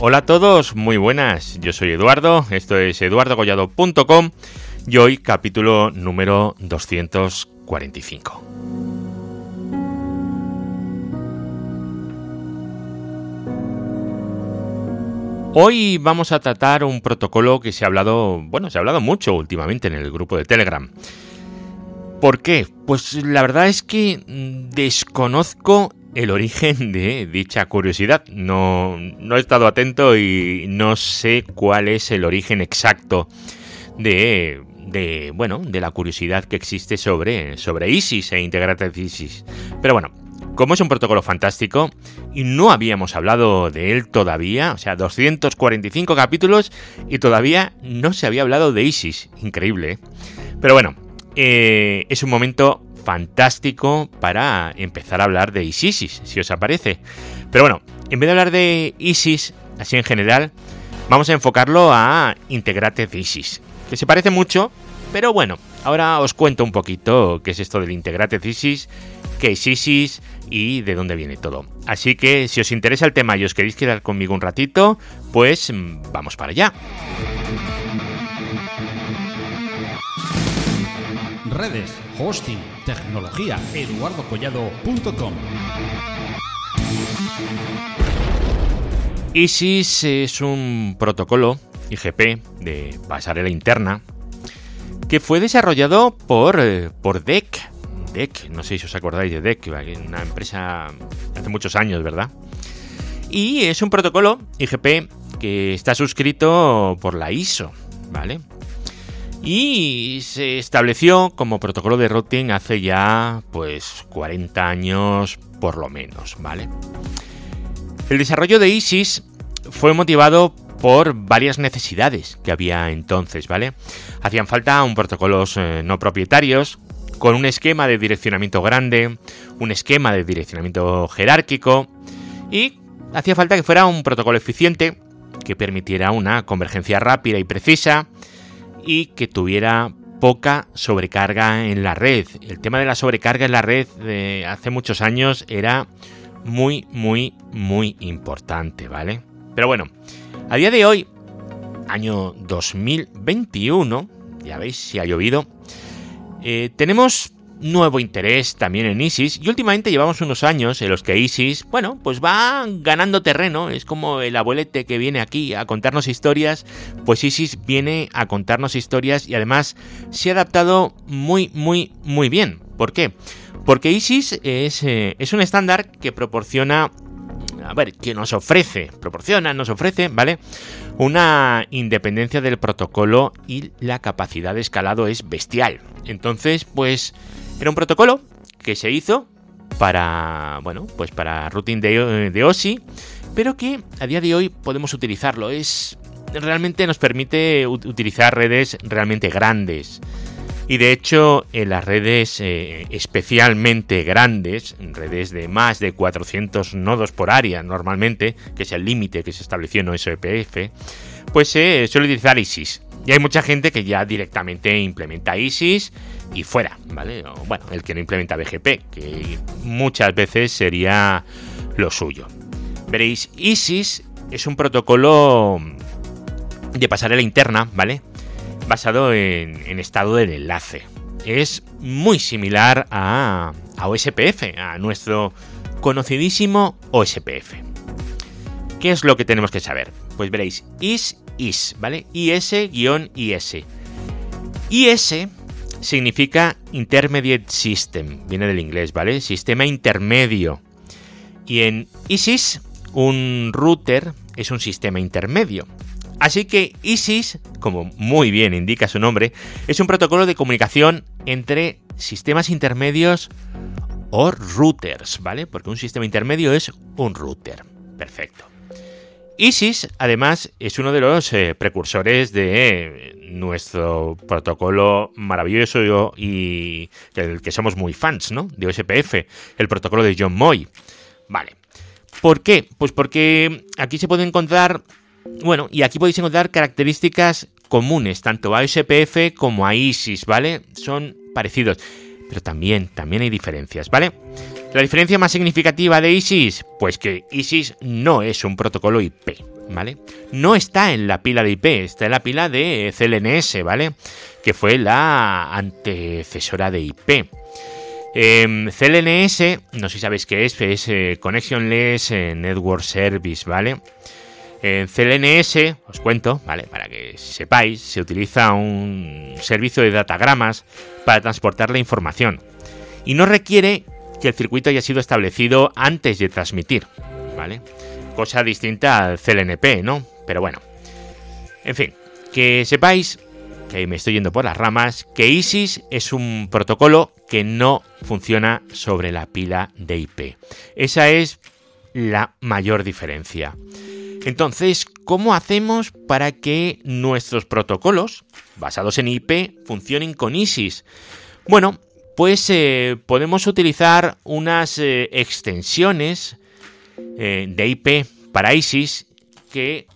Hola a todos, muy buenas. Yo soy Eduardo, esto es eduardogollado.com y hoy capítulo número 245. Hoy vamos a tratar un protocolo que se ha hablado, bueno, se ha hablado mucho últimamente en el grupo de Telegram. ¿Por qué? Pues la verdad es que desconozco el origen de dicha curiosidad. No, no he estado atento y no sé cuál es el origen exacto de, de, bueno, de la curiosidad que existe sobre, sobre ISIS e Integrated ISIS. Pero bueno, como es un protocolo fantástico y no habíamos hablado de él todavía, o sea, 245 capítulos y todavía no se había hablado de ISIS. Increíble, ¿eh? Pero bueno, eh, es un momento fantástico para empezar a hablar de ISIS, si os aparece. Pero bueno, en vez de hablar de ISIS, así en general, vamos a enfocarlo a Integrated ISIS, que se parece mucho, pero bueno, ahora os cuento un poquito qué es esto del Integrated ISIS, qué es ISIS y de dónde viene todo. Así que si os interesa el tema y os queréis quedar conmigo un ratito, pues mm, vamos para allá. Redes, hosting, tecnología, eduardocollado.com. ISIS es un protocolo IGP de pasarela interna que fue desarrollado por, eh, por DEC. DEC, no sé si os acordáis de DEC, una empresa hace muchos años, ¿verdad? Y es un protocolo IGP que está suscrito por la ISO, ¿vale? Y se estableció como protocolo de routing hace ya pues 40 años por lo menos, ¿vale? El desarrollo de ISIS fue motivado por varias necesidades que había entonces, ¿vale? Hacían falta un protocolos eh, no propietarios con un esquema de direccionamiento grande, un esquema de direccionamiento jerárquico y hacía falta que fuera un protocolo eficiente que permitiera una convergencia rápida y precisa y que tuviera poca sobrecarga en la red. El tema de la sobrecarga en la red de hace muchos años era muy, muy, muy importante, ¿vale? Pero bueno, a día de hoy, año 2021, ya veis si ha llovido, eh, tenemos nuevo interés también en ISIS y últimamente llevamos unos años en los que ISIS, bueno, pues va ganando terreno, es como el abuelete que viene aquí a contarnos historias, pues ISIS viene a contarnos historias y además se ha adaptado muy, muy, muy bien. ¿Por qué? Porque ISIS es, eh, es un estándar que proporciona a ver, que nos ofrece, proporciona, nos ofrece, ¿vale? Una independencia del protocolo y la capacidad de escalado es bestial. Entonces, pues era un protocolo que se hizo para, bueno, pues para routing de, de OSI, pero que a día de hoy podemos utilizarlo. Es realmente nos permite utilizar redes realmente grandes. Y de hecho, en las redes eh, especialmente grandes, redes de más de 400 nodos por área normalmente, que es el límite que se estableció en OSPF, pues se suele utilizar ISIS. Y hay mucha gente que ya directamente implementa ISIS y fuera, ¿vale? bueno, el que no implementa BGP, que muchas veces sería lo suyo. Veréis, ISIS es un protocolo de pasarela interna, ¿vale? Basado en, estado del enlace. Es muy similar a, OSPF, a nuestro conocidísimo OSPF. ¿Qué es lo que tenemos que saber? Pues veréis, is, is, ¿vale? IS-IS. IS significa Intermediate System, viene del inglés, ¿vale? Sistema intermedio. Y en ISIS, un router es un sistema intermedio. Así que ISIS, como muy bien indica su nombre, es un protocolo de comunicación entre sistemas intermedios o routers, ¿vale? Porque un sistema intermedio es un router. Perfecto. ISIS, además, es uno de los eh, precursores de nuestro protocolo maravilloso y del que somos muy fans, ¿no? De OSPF, el protocolo de John Moy. Vale. ¿Por qué? Pues porque aquí se puede encontrar, bueno, y aquí podéis encontrar características comunes, tanto a OSPF como a ISIS, ¿vale? Son parecidos, pero también, también hay diferencias, ¿vale? La diferencia más significativa de ISIS, pues que ISIS no es un protocolo IP, ¿vale? No está en la pila de IP, está en la pila de CLNS, ¿vale? Que fue la antecesora de IP. Em, CLNS, no sé si sabéis qué es, es eh, Connectionless eh, Network Service, ¿vale? En CLNS, os cuento, ¿vale? Para que sepáis, se utiliza un servicio de datagramas para transportar la información. Y no requiere que el circuito haya sido establecido antes de transmitir, ¿vale? Cosa distinta al CLNP, ¿no? Pero bueno. En fin, que sepáis, que me estoy yendo por las ramas, que ISIS es un protocolo que no funciona sobre la pila de IP. Esa es la mayor diferencia. Entonces, ¿cómo hacemos para que nuestros protocolos, basados en IP, funcionen con ISIS? Bueno, pues eh, podemos utilizar unas eh, extensiones eh, de IP para ISIS que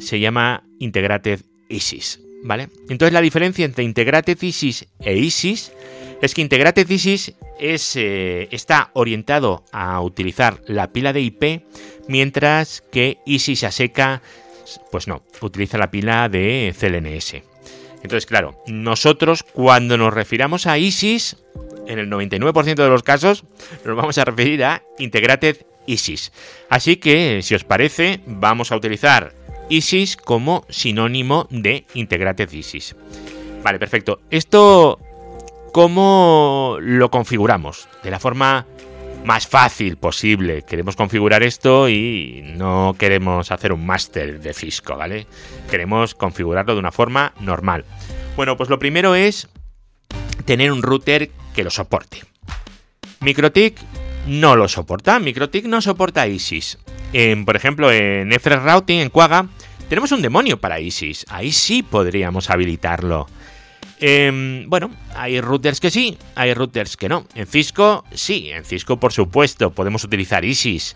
se llama Integrated ISIS, ¿vale? Entonces la diferencia entre Integrated ISIS e ISIS es que Integrated ISIS es, está orientado a utilizar la pila de IP, mientras que ISIS a seca, pues no, utiliza la pila de CLNS. Entonces, claro, nosotros cuando nos refiramos a ISIS, en el 99% de los casos, nos vamos a referir a Integrated ISIS. Así que, si os parece, vamos a utilizar ISIS como sinónimo de Integrated ISIS. Vale, perfecto. Esto, ¿cómo lo configuramos? De la forma más fácil posible. Queremos configurar esto y no queremos hacer un máster de Cisco, ¿vale? Queremos configurarlo de una forma normal. Bueno, pues lo primero es tener un router que lo soporte. MikroTik no lo soporta. MikroTik no soporta ISIS. por ejemplo, en Efres Routing, en Quagga, tenemos un demonio para ISIS. Ahí sí podríamos habilitarlo. Em, bueno, hay routers que sí, hay routers que no. En Cisco, sí, en Cisco por supuesto, podemos utilizar ISIS.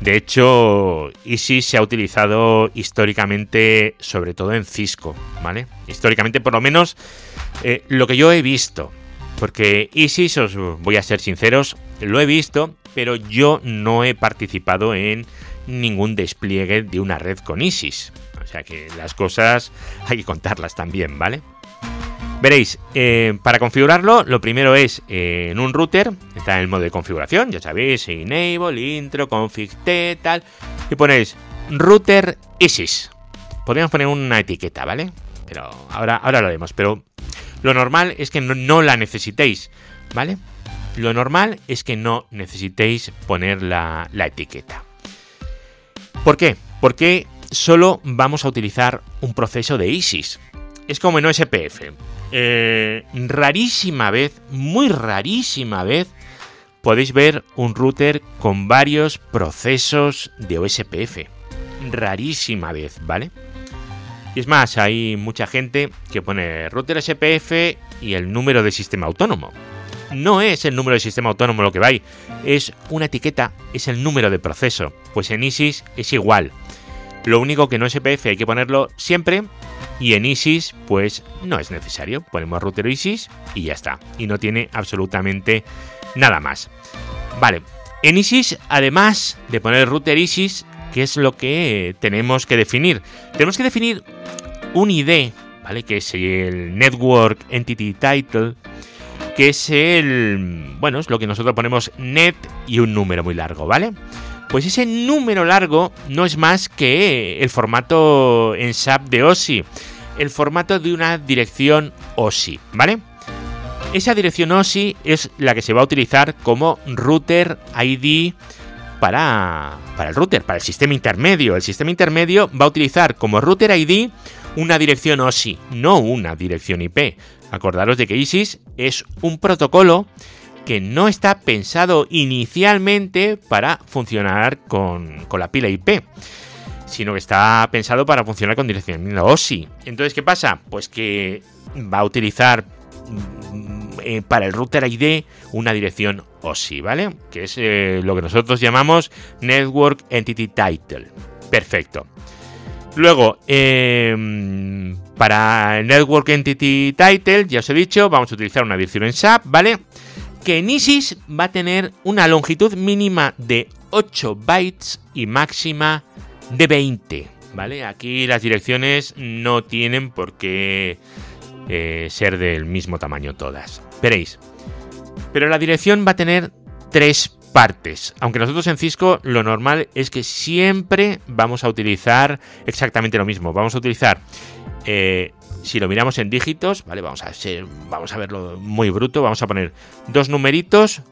De hecho, ISIS se ha utilizado históricamente, sobre todo en Cisco, ¿vale? Históricamente, por lo menos, eh, lo que yo he visto. Porque ISIS, os voy a ser sinceros, lo he visto, pero yo no he participado en ningún despliegue de una red con ISIS. O sea que las cosas hay que contarlas también, ¿vale? Veréis, eh, para configurarlo, lo primero es eh, en un router, está en el modo de configuración, ya sabéis, enable, intro, config t, tal, y ponéis router ISIS. Podríamos poner una etiqueta, ¿vale? Pero ahora, ahora lo haremos, pero lo normal es que no, la necesitéis, ¿vale? Lo normal es que no necesitéis poner la, la etiqueta. ¿Por qué? Porque solo vamos a utilizar un proceso de ISIS. Es como en OSPF. Eh, rarísima vez, muy rarísima vez, podéis ver un router con varios procesos de OSPF. Rarísima vez, ¿vale? Y es más, hay mucha gente que pone router SPF y el número de sistema autónomo. No es el número de sistema autónomo lo que va ahí, es una etiqueta, es el número de proceso. Pues en ISIS es igual. Lo único que no SPF hay que ponerlo siempre y en ISIS, pues no es necesario. Ponemos router ISIS y ya está. Y no tiene absolutamente nada más. Vale, en ISIS, además de poner router ISIS, ¿qué es lo que tenemos que definir? Tenemos que definir un ID, ¿vale? Que es el Network Entity Title, que es el, bueno, es lo que nosotros ponemos net y un número muy largo, ¿vale? Pues ese número largo no es más que el formato en SAP de OSI el formato de una dirección OSI, ¿vale? Esa dirección OSI es la que se va a utilizar como router ID para, para el router, para el sistema intermedio. El sistema intermedio va a utilizar como router ID una dirección OSI, no una dirección IP. Acordaros de que ISIS es un protocolo que no está pensado inicialmente para funcionar con, con la pila IP sino que está pensado para funcionar con dirección OSI. Entonces, ¿qué pasa? Pues que va a utilizar mm, eh, para el router ID una dirección OSI, ¿vale? Que es eh, lo que nosotros llamamos Network Entity Title. Perfecto. Luego, em, para Network Entity Title, ya os he dicho, vamos a utilizar una dirección en SAP, ¿vale? Que en ISIS va a tener una longitud mínima de 8 bytes y máxima de 20. ¿vale? Aquí las direcciones no tienen por qué eh, ser del mismo tamaño todas. Veréis. Pero la dirección va a tener tres partes. Aunque nosotros en Cisco lo normal es que siempre vamos a utilizar exactamente lo mismo. Vamos a utilizar, eh, si lo miramos en dígitos, ¿vale? Vamos a, ser, vamos a verlo muy bruto. Vamos a poner dos numeritos,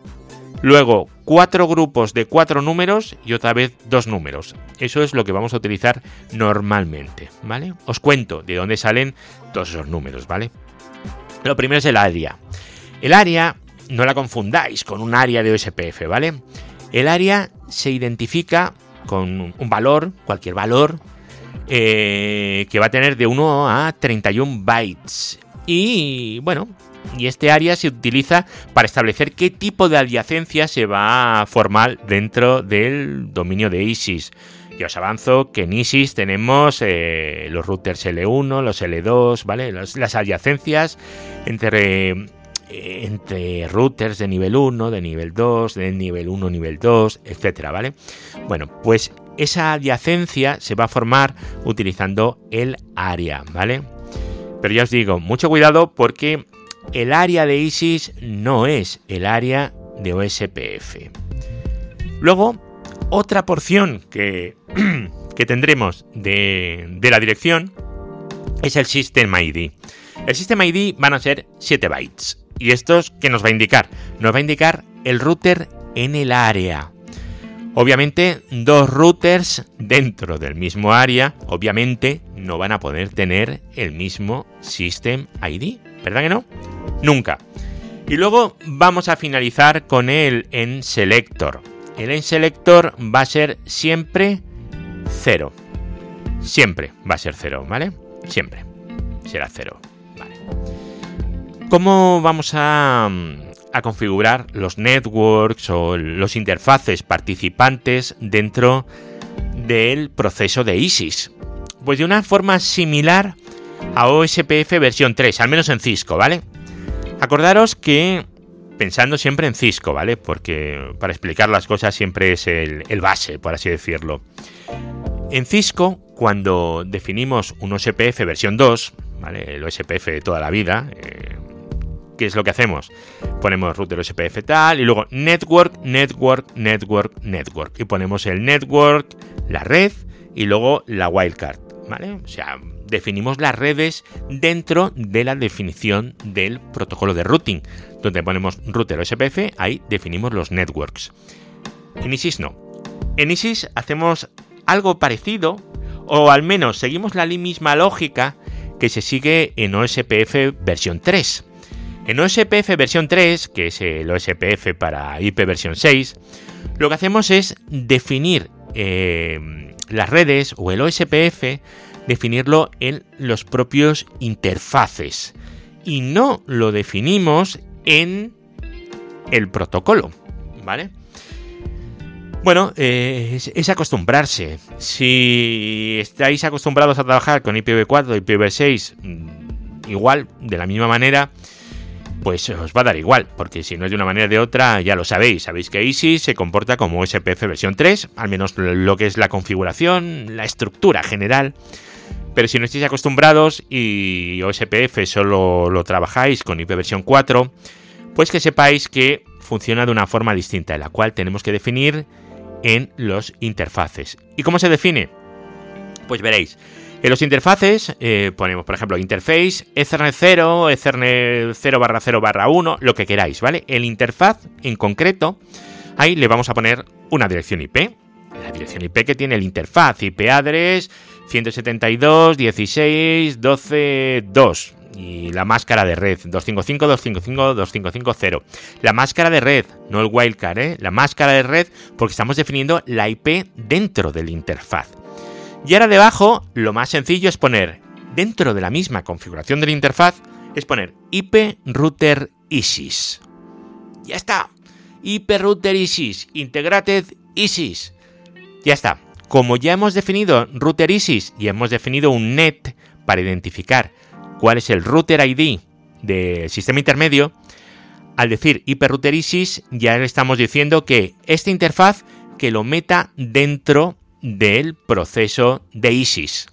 luego cuatro grupos de cuatro números y otra vez dos números. Eso es lo que vamos a utilizar normalmente, ¿vale? Os cuento de dónde salen todos esos números, ¿vale? Lo primero es el área. El área no la confundáis con un área de OSPF, ¿vale? El área se identifica con un valor, cualquier valor, eh, que va a tener de 1 a 31 bytes. Y bueno, y este área se utiliza para establecer qué tipo de adyacencia se va a formar dentro del dominio de ISIS. Y os avanzo que en ISIS tenemos eh, los routers L1, los L2, ¿vale? las adyacencias entre entre routers de nivel 1, de nivel 2, de nivel 1, nivel 2, etcétera, ¿vale? Bueno, pues esa adyacencia se va a formar utilizando el área, ¿vale? Pero ya os digo, mucho cuidado porque el área de ISIS no es el área de OSPF. Luego, otra porción que, que tendremos de, de la dirección es el System ID. El System ID van a ser 7 bytes. ¿Y esto qué nos va a indicar? Nos va a indicar el router en el área. Obviamente, dos routers dentro del mismo área, obviamente, no van a poder tener el mismo System ID. ¿Verdad que no? Nunca. Y luego vamos a finalizar con el en selector. El en selector va a ser siempre cero. Siempre va a ser cero, ¿vale? Siempre será cero. ¿Cómo vamos a, configurar los networks o los interfaces participantes dentro del proceso de ISIS? Pues de una forma similar a OSPF versión 3, al menos en Cisco, ¿vale? Acordaros que pensando siempre en Cisco, ¿vale? Porque para explicar las cosas siempre es el, base, por así decirlo. En Cisco, cuando definimos un OSPF versión 2, ¿vale? El OSPF de toda la vida, eh, ¿qué es lo que hacemos? Ponemos router SPF tal y luego network, network, network, network. Y ponemos el network, la red y luego la wildcard. ¿Vale? O sea, definimos las redes dentro de la definición del protocolo de routing. Donde ponemos router SPF, ahí definimos los networks. En ISIS no. En ISIS hacemos algo parecido, o al menos seguimos la misma lógica que se sigue en OSPF versión 3. En OSPF versión 3, que es el OSPF para IP versión 6, lo que hacemos es definir eh, las redes o el OSPF, definirlo en los propios interfaces y no lo definimos en el protocolo, ¿vale? Bueno, eh, es, acostumbrarse. Si estáis acostumbrados a trabajar con IPv4 y IPv6, mm, igual, de la misma manera, pues os va a dar igual, porque si no es de una manera o de otra, ya lo sabéis. Sabéis que ISIS se comporta como SPF versión 3, al menos lo que es la configuración, la estructura general. Pero si no estáis acostumbrados y OSPF solo lo trabajáis con IP versión 4, pues que sepáis que funciona de una forma distinta, la cual tenemos que definir en los interfaces. ¿Y cómo se define? Pues veréis, en los interfaces eh, ponemos, por ejemplo, interface, Ethernet 0, Ethernet 0 barra 0 barra 1, lo que queráis, ¿vale? El interfaz en concreto, ahí le vamos a poner una dirección IP. La dirección IP que tiene el interfaz, IP address 172, 16, 12, 2 y la máscara de red 255 255 255 La máscara de red, no el wildcard, ¿eh? la máscara de red porque estamos definiendo la IP dentro del interfaz. Y ahora debajo, lo más sencillo es poner, dentro de la misma configuración de la interfaz, es poner IP Router ISIS. Ya está. IP Router ISIS, Integrated ISIS. Ya está. Como ya hemos definido Router ISIS y hemos definido un NET para identificar cuál es el Router ID del sistema intermedio, al decir IP Router ISIS ya le estamos diciendo que esta interfaz que lo meta dentro del proceso de ISIS.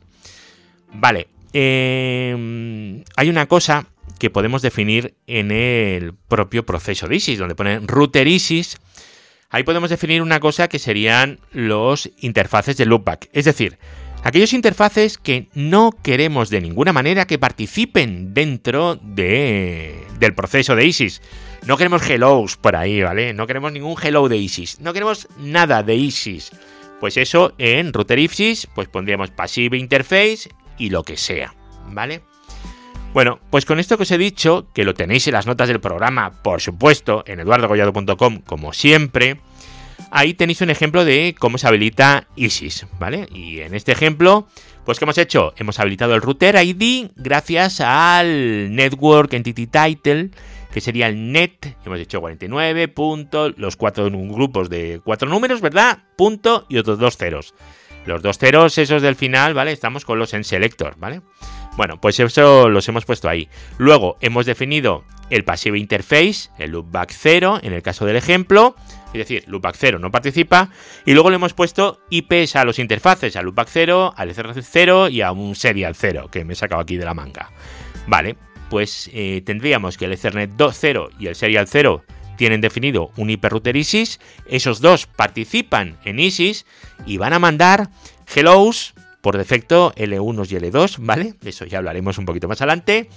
Vale, em, hay una cosa que podemos definir en el propio proceso de ISIS, donde pone router ISIS. Ahí podemos definir una cosa que serían los interfaces de loopback. Es decir, aquellos interfaces que no queremos de ninguna manera que participen dentro de, del proceso de ISIS. No queremos hellos por ahí, ¿vale? No queremos ningún hello de ISIS. No queremos nada de ISIS. Pues eso en router ISIS, pues pondríamos passive interface y lo que sea, ¿vale? Bueno, pues con esto que os he dicho, que lo tenéis en las notas del programa, por supuesto, en eduardogollado.com, como siempre, ahí tenéis un ejemplo de cómo se habilita ISIS, ¿vale? Y en este ejemplo, pues ¿qué hemos hecho? Hemos habilitado el router ID gracias al Network Entity Title, que sería el net, hemos dicho 49, punto, los cuatro grupos de cuatro números, ¿verdad? Punto y otros dos ceros. Los dos ceros, esos del final, ¿vale? Estamos con los en selector, ¿vale? Bueno, pues eso los hemos puesto ahí. Luego hemos definido el passive interface, el loopback 0, en el caso del ejemplo. Es decir, loopback 0 no participa. Y luego le hemos puesto IPs a los interfaces, al loopback 0, al ECR 0 y a un serial 0, que me he sacado aquí de la manga. Vale, pues eh, tendríamos que el Ethernet 2.0 y el Serial 0 tienen definido un hiperrouter ISIS, esos dos participan en ISIS y van a mandar hellos por defecto L1 y L2, ¿vale? Eso ya hablaremos un poquito más adelante.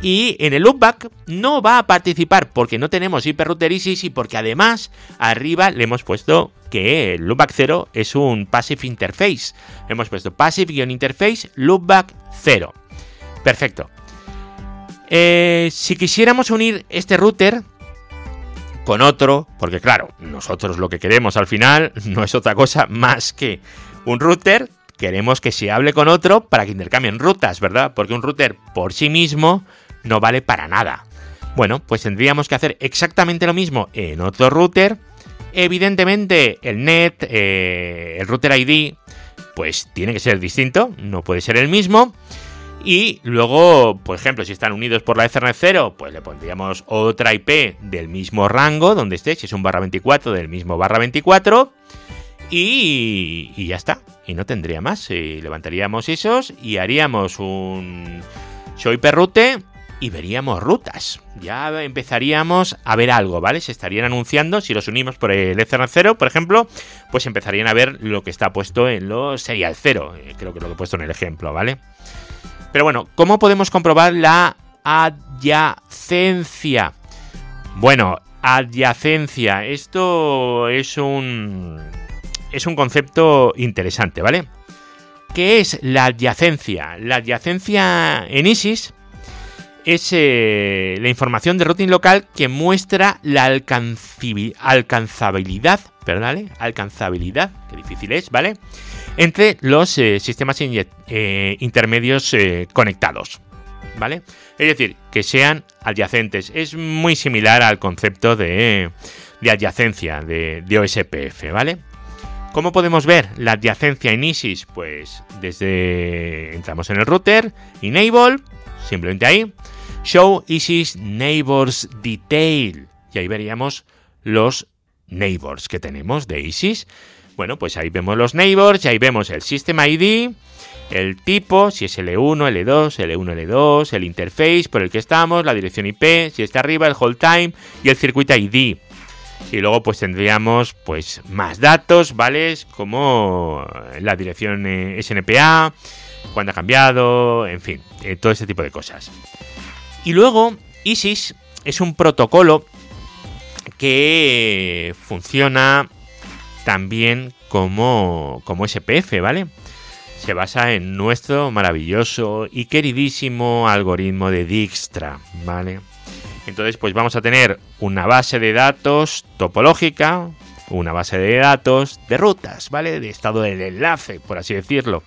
Y en el loopback no va a participar porque no tenemos hiperrouter ISIS y porque además arriba le hemos puesto que el loopback 0 es un passive interface. Hemos puesto passive-interface loopback 0. Perfecto. Eh, si quisiéramos unir este router con otro, porque claro, nosotros lo que queremos al final no es otra cosa más que un router, queremos que se hable con otro para que intercambien rutas, ¿verdad? Porque un router por sí mismo no vale para nada. Bueno, pues tendríamos que hacer exactamente lo mismo en otro router. Evidentemente, el net, eh, el router ID, pues tiene que ser distinto, no puede ser el mismo. Y luego, por ejemplo, si están unidos por la Ethernet 0, pues le pondríamos otra IP del mismo rango donde esté, si es un barra 24 del mismo barra 24. Y, ya está. Y no tendría más. Y levantaríamos esos y haríamos un show IP route y veríamos rutas. Ya empezaríamos a ver algo, ¿vale? Se estarían anunciando, si los unimos por el Ethernet 0, por ejemplo, pues empezarían a ver lo que está puesto en los Serial 0. Eh, creo que lo que he puesto en el ejemplo, ¿vale? Pero bueno, ¿cómo podemos comprobar la adyacencia? Bueno, adyacencia. Esto es un. Es un concepto interesante, ¿vale? ¿Qué es la adyacencia? La adyacencia en ISIS es eh, la información de routing local que muestra la alcanzabilidad, ¿verdad? Alcanzabilidad, que difícil es, ¿vale? entre los eh, sistemas eh, intermedios conectados. ¿Vale? Es decir, que sean adyacentes. Es muy similar al concepto de, adyacencia de, de, OSPF, ¿vale? ¿Cómo podemos ver la adyacencia en ISIS? Pues desde entramos en el router, enable, simplemente ahí, show ISIS neighbors detail. Y ahí veríamos los neighbors que tenemos de ISIS. Bueno, pues ahí vemos los neighbors y ahí vemos el System ID, el tipo, si es L1, L2, L1, L2, el interface por el que estamos, la dirección IP, si está arriba, el hold time y el circuit ID. Y luego pues tendríamos pues más datos, ¿vale? Como la dirección eh, SNPA, cuándo ha cambiado, en fin, eh, todo ese tipo de cosas. Y luego ISIS es un protocolo que funciona también como, como SPF, ¿vale? Se basa en nuestro maravilloso y queridísimo algoritmo de Dijkstra, ¿vale? Entonces, pues vamos a tener una base de datos topológica, una base de datos de rutas, ¿vale? De estado del enlace, por así decirlo.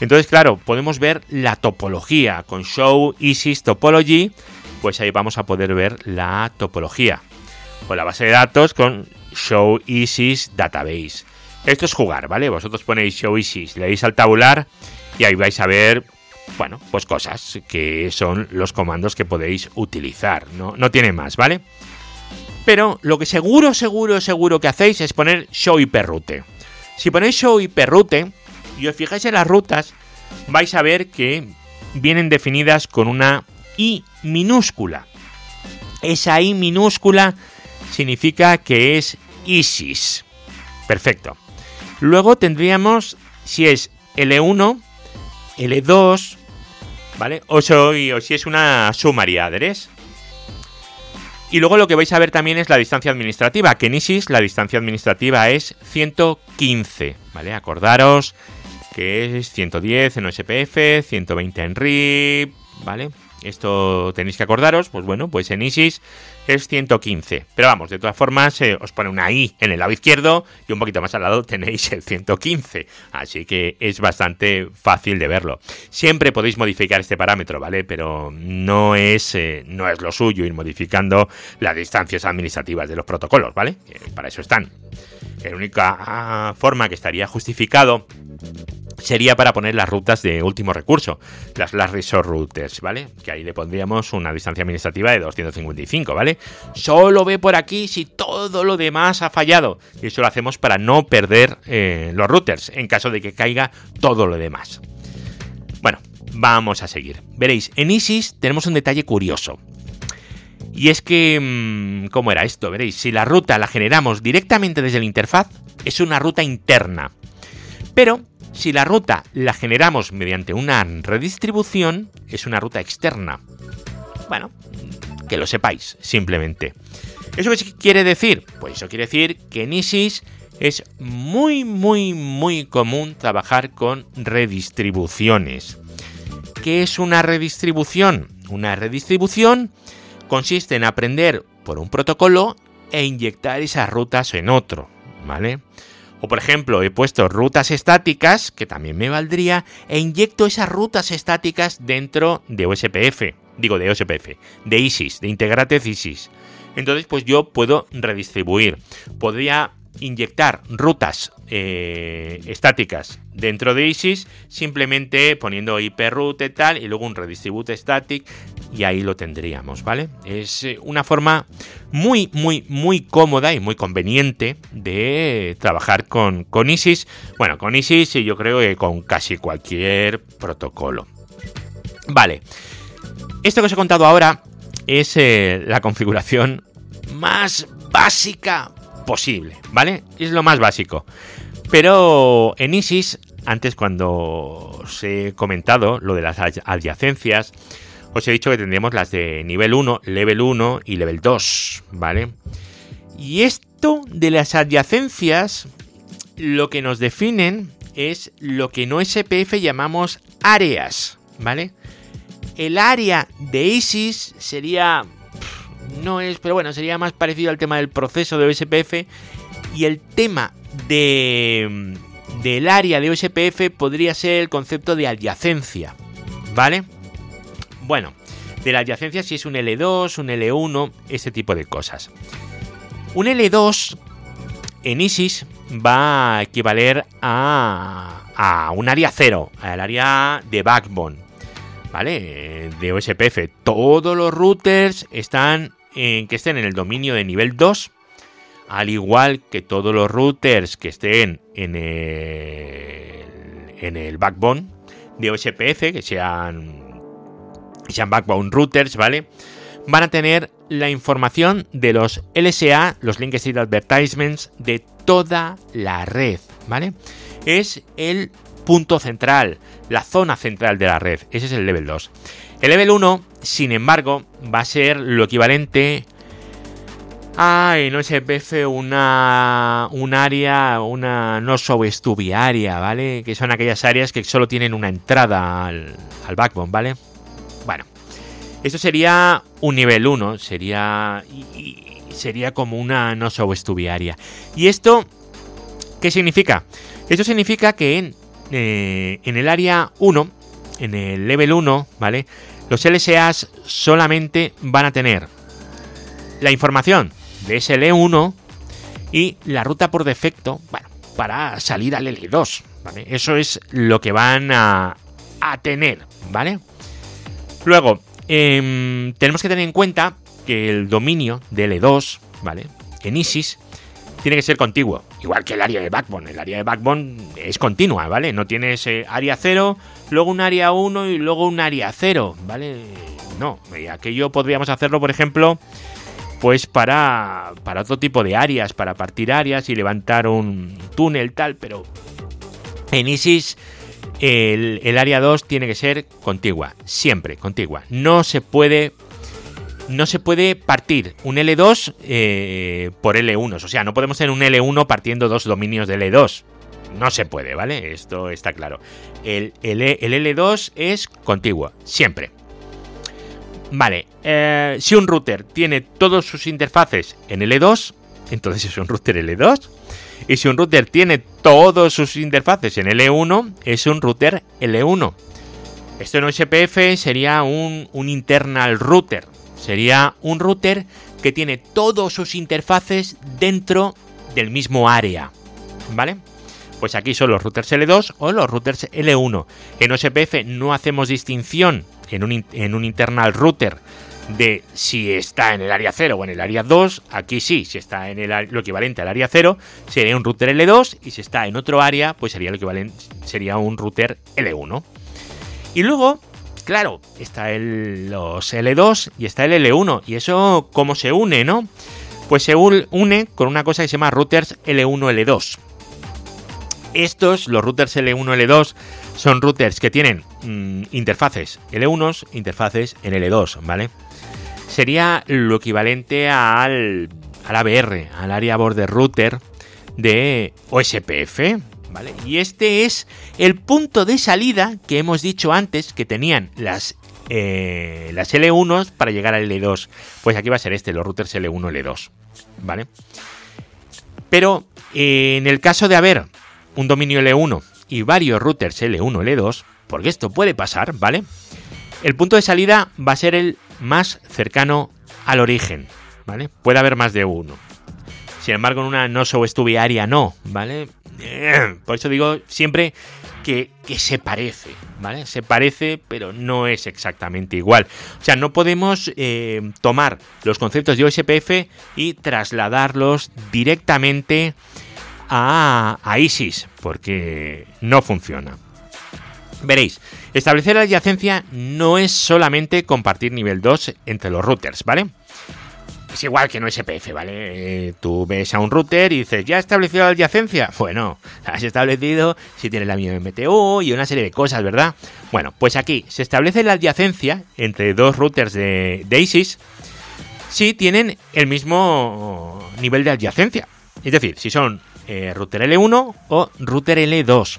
Entonces, claro, podemos ver la topología con Show Isis Topology, pues ahí vamos a poder ver la topología. O la base de datos con Show Isis Database. Esto es jugar, ¿vale? Vosotros ponéis Show Isis, le dais al tabular y ahí vais a ver, bueno, pues cosas que son los comandos que podéis utilizar. No, no tiene más, ¿vale? Pero lo que seguro, seguro, seguro que hacéis es poner show IP route. Si ponéis show hiperroute y os fijáis en las rutas, vais a ver que vienen definidas con una I minúscula. Esa I minúscula significa que es ISIS. Perfecto. Luego tendríamos, si es L1, L2, ¿vale? O, si es una summary address. Y luego lo que vais a ver también es la distancia administrativa, que en ISIS la distancia administrativa es 115, ¿vale? Acordaros que es 110 en OSPF, 120 en RIP, ¿vale? Esto tenéis que acordaros, pues bueno, pues en ISIS es 115. Pero vamos, de todas formas, eh, os pone una I en el lado izquierdo y un poquito más al lado tenéis el 115. Así que es bastante fácil de verlo. Siempre podéis modificar este parámetro, ¿vale? Pero no es, eh, no es lo suyo ir modificando las distancias administrativas de los protocolos, ¿vale? para eso están. La única forma que estaría justificado sería para poner las rutas de último recurso, las last resort routers, ¿vale? Que ahí le pondríamos una distancia administrativa de 255, ¿vale? Solo ve por aquí si todo lo demás ha fallado. Y eso lo hacemos para no perder eh, los routers en caso de que caiga todo lo demás. Bueno, vamos a seguir. Veréis, en ISIS tenemos un detalle curioso. Y es que, mm, ¿cómo era esto? Veréis, si la ruta la generamos directamente desde la interfaz, es una ruta interna. Pero si la ruta la generamos mediante una redistribución, es una ruta externa. Bueno, que lo sepáis, simplemente. ¿Eso qué quiere decir? Pues eso quiere decir que en ISIS es muy, muy, muy común trabajar con redistribuciones. ¿Qué es una redistribución? Una redistribución consiste en aprender por un protocolo e inyectar esas rutas en otro, ¿vale? O por ejemplo, he puesto rutas estáticas, que también me valdría, e inyecto esas rutas estáticas dentro de OSPF. Digo, de OSPF, de ISIS, de Integrated ISIS. Entonces, pues yo puedo redistribuir. Podría inyectar rutas eh, estáticas dentro de ISIS simplemente poniendo hiperroute tal y luego un redistribute static y ahí lo tendríamos, ¿vale? Es eh, una forma muy, muy, muy cómoda y muy conveniente de trabajar con, con ISIS. Bueno, con ISIS y yo creo que con casi cualquier protocolo. Vale, esto que os he contado ahora es eh, la configuración más básica posible, ¿vale? Es lo más básico. Pero en ISIS, antes cuando os he comentado lo de las adyacencias, os he dicho que tendríamos las de nivel 1, level 1 y level 2, ¿vale? Y esto de las adyacencias, lo que nos definen es lo que en SPF llamamos áreas, ¿vale? El área de ISIS sería no es, pero bueno, sería más parecido al tema del proceso de OSPF y el tema de del área de OSPF podría ser el concepto de adyacencia, ¿vale? Bueno, de la adyacencia si es un L2, un L1, ese tipo de cosas. Un L2 en ISIS va a equivaler a, a un área cero, al área de backbone, ¿vale? De OSPF. Todos los routers están que estén en el dominio de nivel 2, al igual que todos los routers que estén en el, en el backbone de OSPF, que sean, sean backbone routers, ¿vale? Van a tener la información de los LSA, los Link State Advertisements, de toda la red, ¿vale? Es el punto central, la zona central de la red. Ese es el level 2. El level 1, sin embargo, va a ser lo equivalente a en OSPF una, un área, una no subestuviaria, ¿vale? Que son aquellas áreas que solo tienen una entrada al, backbone, ¿vale? Bueno, esto sería un nivel 1, sería, sería como una no subestuviaria. ¿Y esto qué significa? Esto significa que en, eh, en el área 1, en el level 1, ¿vale? Los LSAs solamente van a tener la información de SL1 y la ruta por defecto, para salir al L2, ¿vale? Eso es lo que van a, tener, ¿vale? Luego, em, tenemos que tener en cuenta que el dominio de L2, ¿vale? En ISIS tiene que ser contiguo, igual que el área de backbone. El área de backbone es continua, ¿vale? No tienes eh, área 0, luego un área 1 y luego un área 0, ¿vale? No, aquello podríamos hacerlo, por ejemplo, pues para, para otro tipo de áreas, para partir áreas y levantar un túnel tal, pero en ISIS el, el área 2 tiene que ser contigua, siempre contigua. No se puede no se puede partir un L2 eh, por L1. O sea, no podemos tener un L1 partiendo dos dominios de L2. No se puede, ¿vale? Esto está claro. El, el, L2 es contiguo, siempre. Vale, eh, si un router tiene todos sus interfaces en L2, entonces es un router L2. Y si un router tiene todos sus interfaces en L1, es un router L1. Esto en SPF sería un, un internal router, Sería un router que tiene todos sus interfaces dentro del mismo área. ¿Vale? Pues aquí son los routers L2 o los routers L1. En OSPF no hacemos distinción en un, en un internal router de si está en el área 0 o en el área 2. Aquí sí, si está en el, lo equivalente al área 0, sería un router L2 y si está en otro área, pues sería lo equivalente, sería un router L1. Y luego claro, está el, los L2 y está el L1. ¿Y eso cómo se une, no? Pues se une con una cosa que se llama routers L1-L2. Estos, los routers L1-L2, son routers que tienen mm, interfaces L1, interfaces en L2, ¿vale? Sería lo equivalente al, al ABR, al Area Border Router de OSPF, y este es el punto de salida que hemos dicho antes que tenían las, eh, las L1 para llegar al L2. Pues aquí va a ser este, los routers L1, L2, ¿vale? Pero eh, en el caso de haber un dominio L1 y varios routers L1, L2, porque esto puede pasar, ¿vale? El punto de salida va a ser el más cercano al origen, ¿vale? Puede haber más de uno. Sin embargo, en una no área no, ¿vale? Por eso digo siempre que, se parece, ¿vale? Se parece, pero no es exactamente igual. O sea, no podemos eh, tomar los conceptos de OSPF y trasladarlos directamente a, a ISIS, porque no funciona. Veréis, establecer la adyacencia no es solamente compartir nivel 2 entre los routers, ¿vale? Es igual que no SPF, ¿vale? Eh, tú ves a un router y dices, ¿ya ha establecido la adyacencia? Bueno, has establecido si tiene la misma MTU y una serie de cosas, ¿verdad? Bueno, pues aquí se establece la adyacencia entre dos routers de, ISIS si tienen el mismo nivel de adyacencia. Es decir, si son eh, router L1 o router L2.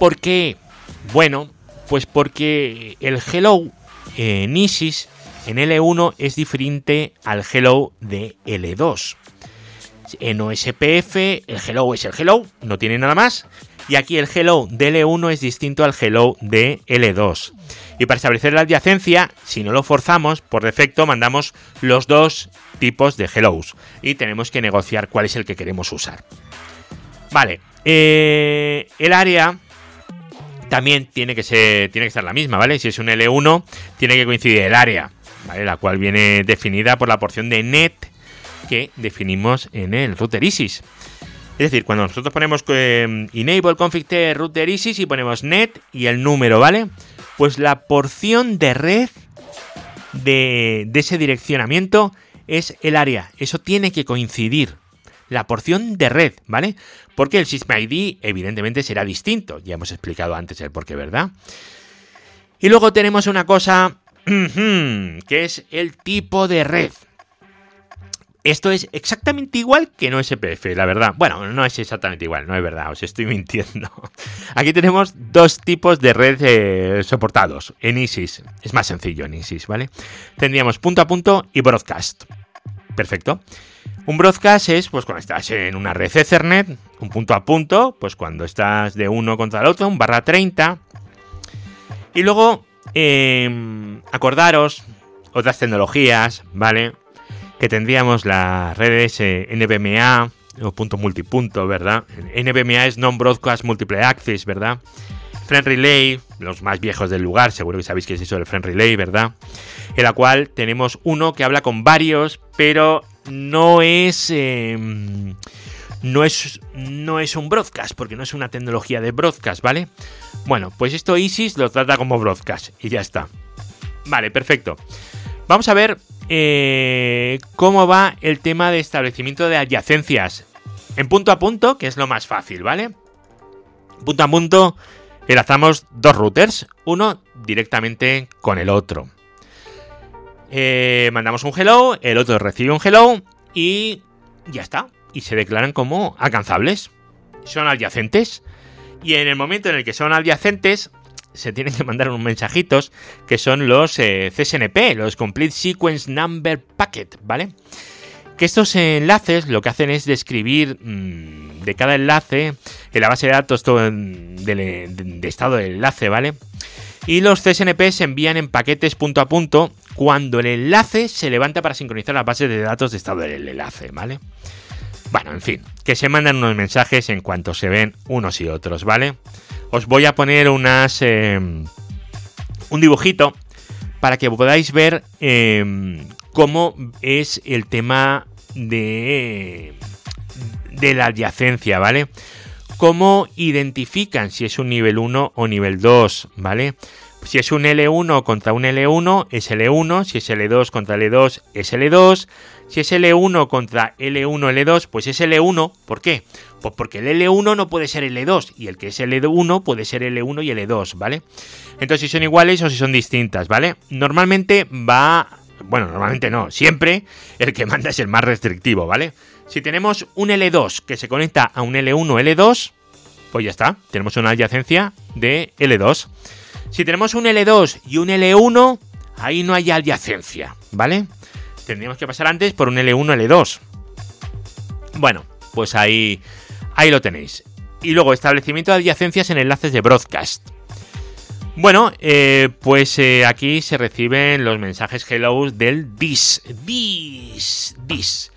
¿Por qué? Bueno, pues porque el hello en ISIS en L1 es diferente al hello de L2. En OSPF el hello es el hello, no tiene nada más. Y aquí el hello de L1 es distinto al hello de L2. Y para establecer la adyacencia, si no lo forzamos, por defecto mandamos los dos tipos de hellos. Y tenemos que negociar cuál es el que queremos usar. Vale, eh, el área también tiene que, ser, tiene que estar la misma, ¿vale? Si es un L1, tiene que coincidir el área la cual viene definida por la porción de net que definimos en el router ISIS. Es decir, cuando nosotros ponemos eh, enable config router ISIS y ponemos net y el número, ¿vale? Pues la porción de red de, ese direccionamiento es el área. Eso tiene que coincidir. La porción de red, ¿vale? Porque el ID evidentemente será distinto. Ya hemos explicado antes el por qué, ¿verdad? Y luego tenemos una cosa que es el tipo de red. Esto es exactamente igual que no SPF, la verdad. Bueno, no es exactamente igual, no es verdad, os estoy mintiendo. Aquí tenemos dos tipos de red eh, soportados en ISIS. Es más sencillo en ISIS, ¿vale? Tendríamos punto a punto y broadcast. Perfecto. Un broadcast es pues cuando estás en una red Ethernet, un punto a punto, pues cuando estás de uno contra el otro, un barra 30. Y luego Em, acordaros otras tecnologías, ¿vale? Que tendríamos las redes NVMA o punto multipunto, ¿verdad? NVMA es Non-Broadcast Multiple Access, ¿verdad? Friend Relay, los más viejos del lugar, seguro que sabéis que es eso del Friend Relay, ¿verdad? En la cual tenemos uno que habla con varios, pero no es... Em, no es, no es un broadcast, porque no es una tecnología de broadcast, ¿vale? Bueno, pues esto ISIS lo trata como broadcast y ya está. Vale, perfecto. Vamos a ver eh, cómo va el tema de establecimiento de adyacencias. En punto a punto, que es lo más fácil, ¿vale? Punto a punto, enlazamos dos routers, uno directamente con el otro. Eh, mandamos un hello, el otro recibe un hello y ya está. Y se declaran como alcanzables. Son adyacentes. Y en el momento en el que son adyacentes, se tienen que mandar unos mensajitos que son los eh, CSNP, los Complete Sequence Number Packet, ¿vale? Que estos enlaces lo que hacen es describir mm, de cada enlace en la base de datos todo de, de, estado del enlace, ¿vale? Y los CSNP se envían en paquetes punto a punto cuando el enlace se levanta para sincronizar la base de datos de estado del enlace, ¿vale? Bueno, en fin, que se mandan unos mensajes en cuanto se ven unos y otros, ¿vale? Os voy a poner unas. Em, un dibujito para que podáis ver em, cómo es el tema de. de la adyacencia, ¿vale? Cómo identifican si es un nivel 1 o nivel 2, ¿vale? Si es un L1 contra un L1, es L1. Si es L2 contra L2, es L2. Si es L1 contra L1, L2, pues es L1. ¿Por qué? Pues porque el L1 no puede ser L2 y el que es L1 puede ser L1 y L2, ¿vale? Entonces si son iguales o si son distintas, ¿vale? Normalmente va... Bueno, normalmente no, siempre el que manda es el más restrictivo, ¿vale? Si tenemos un L2 que se conecta a un L1, L2, pues ya está, tenemos una adyacencia de L2. Si tenemos un L2 y un L1, ahí no hay adyacencia, ¿vale? Tendríamos que pasar antes por un L1, L2. Bueno, pues ahí, ahí lo tenéis. Y luego, establecimiento de adyacencias en enlaces de broadcast. Bueno, eh, pues eh, aquí se reciben los mensajes hello del DIS. DIS. DIS.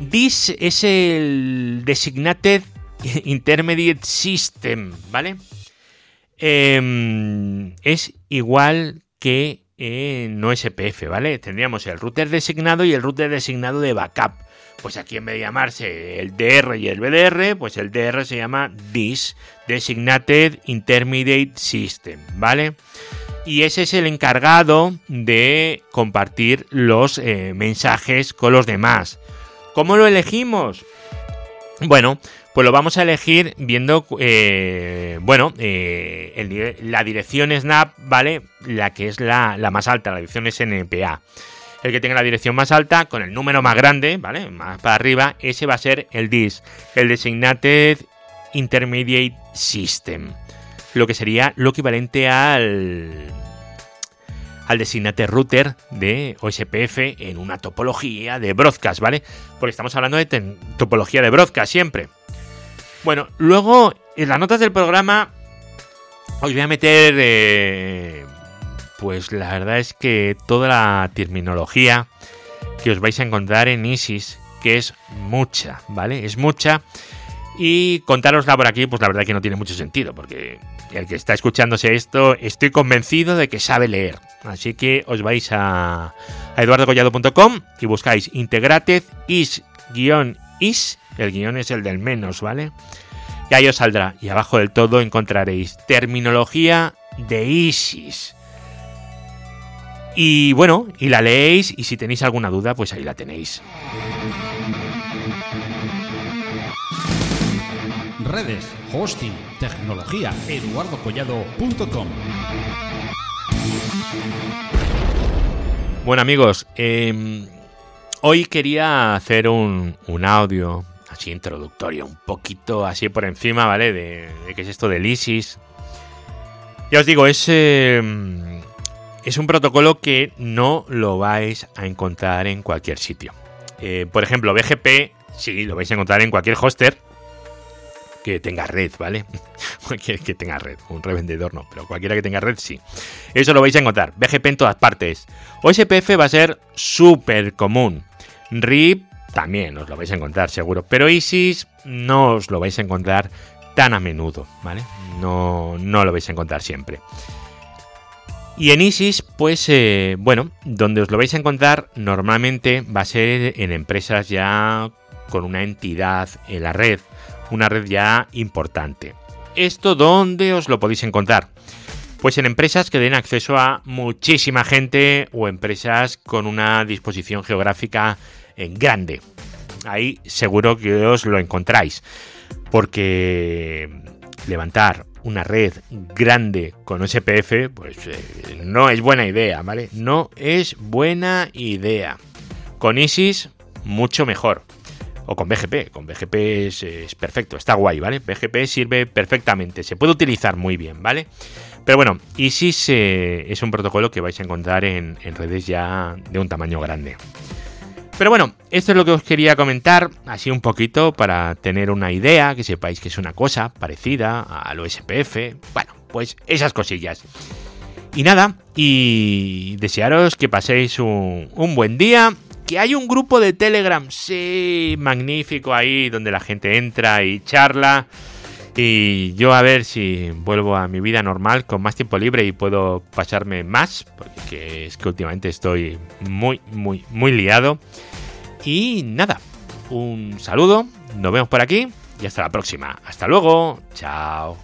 DIS es el Designated Intermediate System, ¿vale? Em, es igual que en no SPF, ¿vale? Tendríamos el router designado y el router designado de backup. Pues aquí en vez de llamarse el DR y el BDR, pues el DR se llama DIS, Designated Intermediate System, ¿vale? Y ese es el encargado de compartir los eh, mensajes con los demás. ¿Cómo lo elegimos? Bueno, pues lo vamos a elegir viendo, eh, bueno, eh, la dirección Snap, ¿vale? La que es la, más alta, la dirección SNPA. El que tenga la dirección más alta, con el número más grande, ¿vale? Más para arriba, ese va a ser el DIS, el Designated Intermediate System. Lo que sería lo equivalente al al Designated Router de OSPF en una topología de broadcast, ¿vale? Porque estamos hablando de topología de broadcast siempre. Bueno, luego en las notas del programa os voy a meter, eh, pues la verdad es que toda la terminología que os vais a encontrar en ISIS, que es mucha, ¿vale? Es mucha. Y contárosla por aquí, pues la verdad que no tiene mucho sentido, porque el que está escuchándose esto, estoy convencido de que sabe leer. Así que os vais a, a eduardocollado.com y buscáis Integrated is-is el guion es el del menos, ¿vale? Y ahí os saldrá. Y abajo del todo encontraréis terminología de ISIS. Y bueno, y la leéis y si tenéis alguna duda, pues ahí la tenéis. Redes, hosting, tecnología, eduardocollado.com. Bueno amigos, em, hoy quería hacer un, un audio así introductorio, un poquito así por encima, ¿vale? De, qué es esto del ISIS. Ya os digo, es, eh, es un protocolo que no lo vais a encontrar en cualquier sitio. Eh, por ejemplo, BGP, sí, lo vais a encontrar en cualquier hoster que tenga red, ¿vale? Cualquier que tenga red, un revendedor no, pero cualquiera que tenga red sí. Eso lo vais a encontrar. BGP en todas partes. OSPF va a ser súper común. RIP también os lo vais a encontrar seguro. Pero ISIS no os lo vais a encontrar tan a menudo, ¿vale? No, no lo vais a encontrar siempre. Y en ISIS, pues eh, bueno, donde os lo vais a encontrar normalmente va a ser en empresas ya con una entidad en la red, una red ya importante. ¿Esto dónde os lo podéis encontrar? Pues en empresas que den acceso a muchísima gente o empresas con una disposición geográfica en grande. Ahí seguro que os lo encontráis. Porque levantar una red grande con SPF, pues eh, no es buena idea, ¿vale? No es buena idea. Con ISIS, mucho mejor. O con BGP. Con BGP es, perfecto, está guay, ¿vale? BGP sirve perfectamente, se puede utilizar muy bien, ¿vale? Pero bueno, ISIS eh, es un protocolo que vais a encontrar en redes ya de un tamaño grande. Pero bueno, esto es lo que os quería comentar, así un poquito para tener una idea, que sepáis que es una cosa parecida al SPF. Bueno, pues esas cosillas. Y nada, y desearos que paséis un, buen día. Que hay un grupo de Telegram, sí, magnífico ahí, donde la gente entra y charla. Y yo a ver si vuelvo a mi vida normal con más tiempo libre y puedo pasarme más, porque es que últimamente estoy muy, muy, muy liado. Y nada, un saludo, nos vemos por aquí y hasta la próxima. Hasta luego, chao.